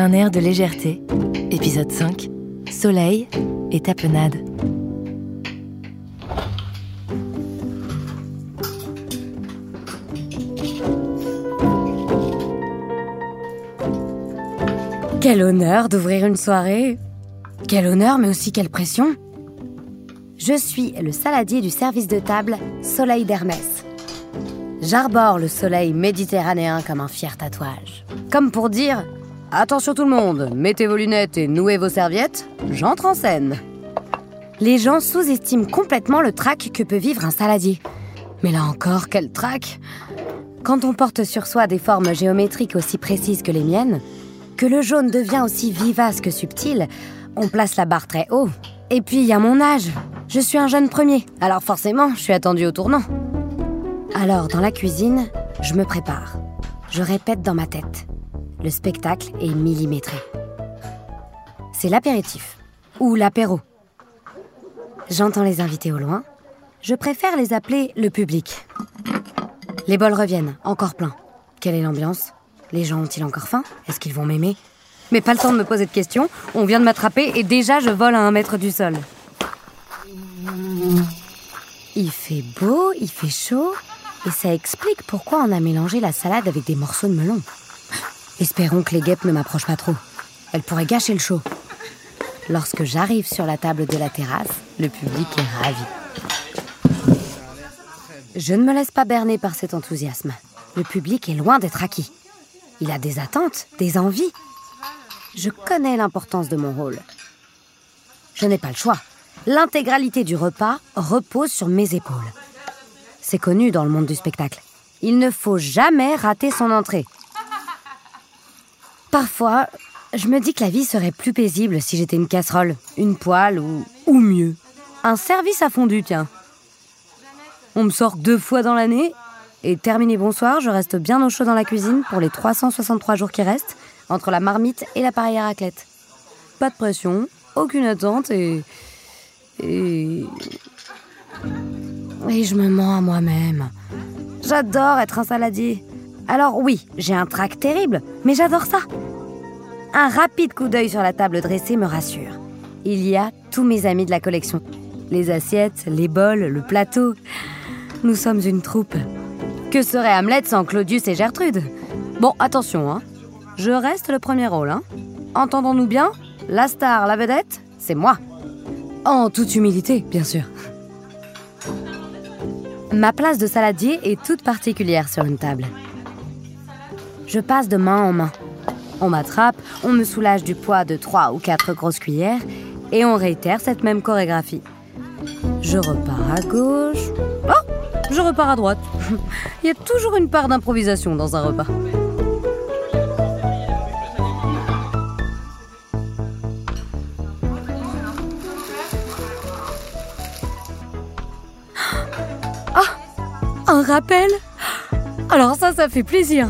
Un air de légèreté, épisode 5, Soleil et tapenade. Quel honneur d'ouvrir une soirée Quel honneur, mais aussi quelle pression Je suis le saladier du service de table Soleil d'Hermès. J'arbore le soleil méditerranéen comme un fier tatouage. Comme pour dire Attention tout le monde, mettez vos lunettes et nouez vos serviettes, j'entre en scène. Les gens sous-estiment complètement le trac que peut vivre un saladier. Mais là encore, quel trac Quand on porte sur soi des formes géométriques aussi précises que les miennes, que le jaune devient aussi vivace que subtil, on place la barre très haut. Et puis il y a mon âge. Je suis un jeune premier, alors forcément, je suis attendu au tournant. Alors, dans la cuisine, je me prépare. Je répète dans ma tête. Le spectacle est millimétré. C'est l'apéritif, ou l'apéro. J'entends les invités au loin. Je préfère les appeler le public. Les bols reviennent, encore pleins. Quelle est l'ambiance? Les gens ont-ils encore faim? Est-ce qu'ils vont m'aimer? Mais pas le temps de me poser de questions. On vient de m'attraper et déjà je vole à un mètre du sol. Il fait beau, il fait chaud. Et ça explique pourquoi on a mélangé la salade avec des morceaux de melon. Espérons que les guêpes ne m'approchent pas trop. Elles pourraient gâcher le show. Lorsque j'arrive sur la table de la terrasse, le public est ravi. Je ne me laisse pas berner par cet enthousiasme. Le public est loin d'être acquis. Il a des attentes, des envies. Je connais l'importance de mon rôle. Je n'ai pas le choix. L'intégralité du repas repose sur mes épaules. C'est connu dans le monde du spectacle. Il ne faut jamais rater son entrée. Parfois, je me dis que la vie serait plus paisible si j'étais une casserole, une poêle ou, ou mieux. Un service à fondu, tiens. On me sort deux fois dans l'année et terminé bonsoir, je reste bien au chaud dans la cuisine pour les 363 jours qui restent entre la marmite et l'appareil à raclette. Pas de pression, aucune attente et. et. Et je me mens à moi-même. J'adore être un saladier. Alors oui, j'ai un trac terrible, mais j'adore ça. Un rapide coup d'œil sur la table dressée me rassure. Il y a tous mes amis de la collection. Les assiettes, les bols, le plateau. Nous sommes une troupe. Que serait Hamlet sans Claudius et Gertrude? Bon, attention, hein. Je reste le premier rôle, hein. Entendons-nous bien? La star, la vedette, c'est moi. En toute humilité, bien sûr. Ma place de saladier est toute particulière sur une table. Je passe de main en main. On m'attrape, on me soulage du poids de trois ou quatre grosses cuillères et on réitère cette même chorégraphie. Je repars à gauche. Oh Je repars à droite. Il y a toujours une part d'improvisation dans un repas. Un rappel Alors ça, ça fait plaisir.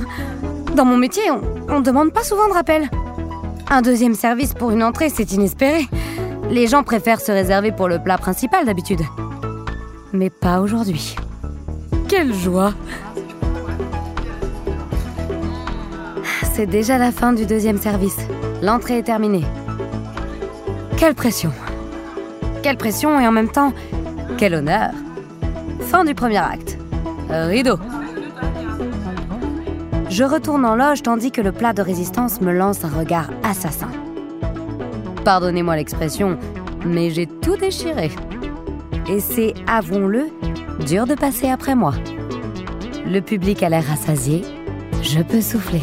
Dans mon métier, on ne demande pas souvent de rappel. Un deuxième service pour une entrée, c'est inespéré. Les gens préfèrent se réserver pour le plat principal d'habitude. Mais pas aujourd'hui. Quelle joie C'est déjà la fin du deuxième service. L'entrée est terminée. Quelle pression Quelle pression et en même temps, quel honneur Fin du premier acte. Rideau. Je retourne en loge tandis que le plat de résistance me lance un regard assassin. Pardonnez-moi l'expression, mais j'ai tout déchiré. Et c'est, avouons-le, dur de passer après moi. Le public a l'air rassasié. Je peux souffler.